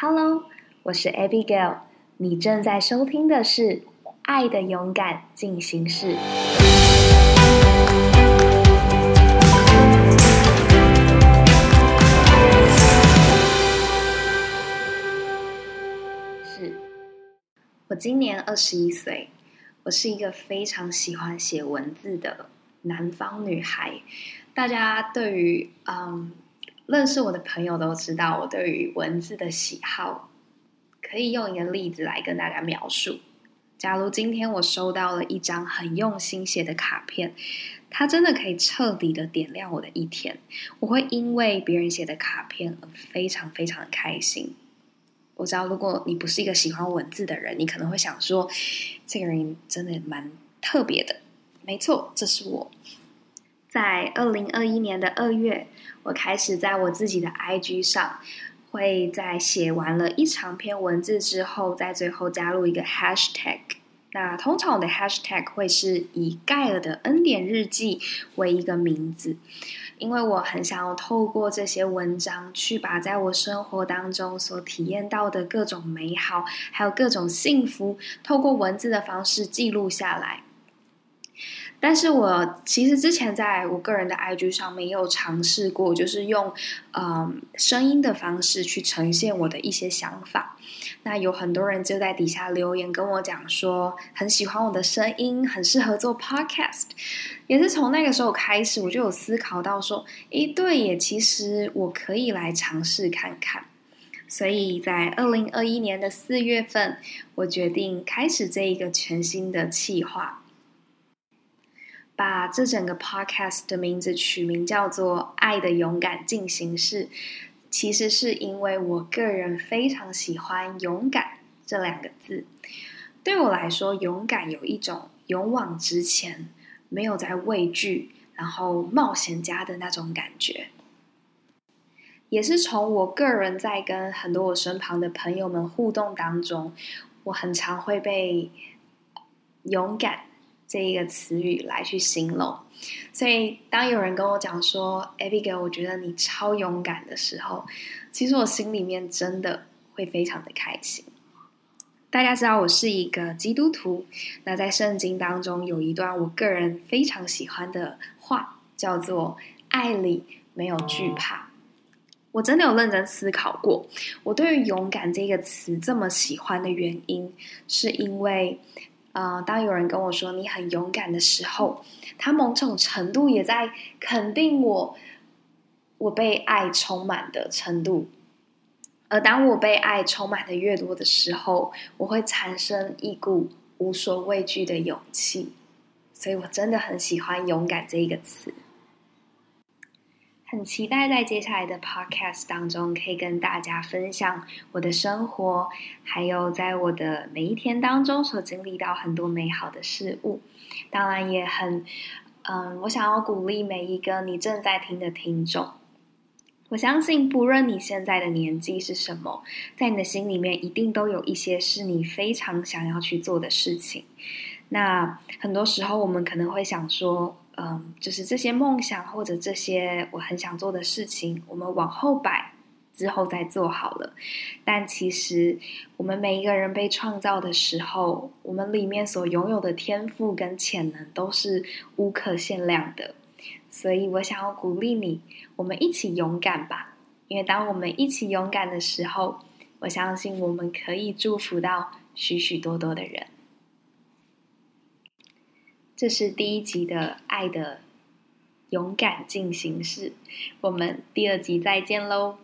Hello，我是 Abigail，你正在收听的是《爱的勇敢进行式》。是，我今年二十一岁，我是一个非常喜欢写文字的南方女孩。大家对于嗯。认识我的朋友都知道我对于文字的喜好，可以用一个例子来跟大家描述。假如今天我收到了一张很用心写的卡片，它真的可以彻底的点亮我的一天。我会因为别人写的卡片而非常非常开心。我知道，如果你不是一个喜欢文字的人，你可能会想说，这个人真的蛮特别的。没错，这是我。在二零二一年的二月，我开始在我自己的 IG 上，会在写完了一长篇文字之后，在最后加入一个 Hashtag。那通常我的 Hashtag 会是以盖尔的恩典日记为一个名字，因为我很想要透过这些文章，去把在我生活当中所体验到的各种美好，还有各种幸福，透过文字的方式记录下来。但是我其实之前在我个人的 IG 上面也有尝试过，就是用嗯声音的方式去呈现我的一些想法。那有很多人就在底下留言跟我讲说，很喜欢我的声音，很适合做 Podcast。也是从那个时候开始，我就有思考到说，诶，对耶，其实我可以来尝试看看。所以在二零二一年的四月份，我决定开始这一个全新的计划。把这整个 podcast 的名字取名叫做《爱的勇敢进行式》，其实是因为我个人非常喜欢“勇敢”这两个字。对我来说，勇敢有一种勇往直前、没有在畏惧，然后冒险家的那种感觉。也是从我个人在跟很多我身旁的朋友们互动当中，我很常会被勇敢。这一个词语来去形容，所以当有人跟我讲说 “Abigail，我觉得你超勇敢”的时候，其实我心里面真的会非常的开心。大家知道我是一个基督徒，那在圣经当中有一段我个人非常喜欢的话，叫做“爱里没有惧怕”。我真的有认真思考过，我对于“勇敢”这个词这么喜欢的原因，是因为。啊，当有人跟我说你很勇敢的时候，他某种程度也在肯定我，我被爱充满的程度。而当我被爱充满的越多的时候，我会产生一股无所畏惧的勇气。所以我真的很喜欢“勇敢”这一个词。很期待在接下来的 podcast 当中，可以跟大家分享我的生活，还有在我的每一天当中所经历到很多美好的事物。当然，也很，嗯，我想要鼓励每一个你正在听的听众。我相信，不论你现在的年纪是什么，在你的心里面一定都有一些是你非常想要去做的事情。那很多时候，我们可能会想说。嗯，就是这些梦想或者这些我很想做的事情，我们往后摆，之后再做好了。但其实，我们每一个人被创造的时候，我们里面所拥有的天赋跟潜能都是无可限量的。所以我想要鼓励你，我们一起勇敢吧！因为当我们一起勇敢的时候，我相信我们可以祝福到许许多多的人。这是第一集的爱的勇敢进行式，我们第二集再见喽。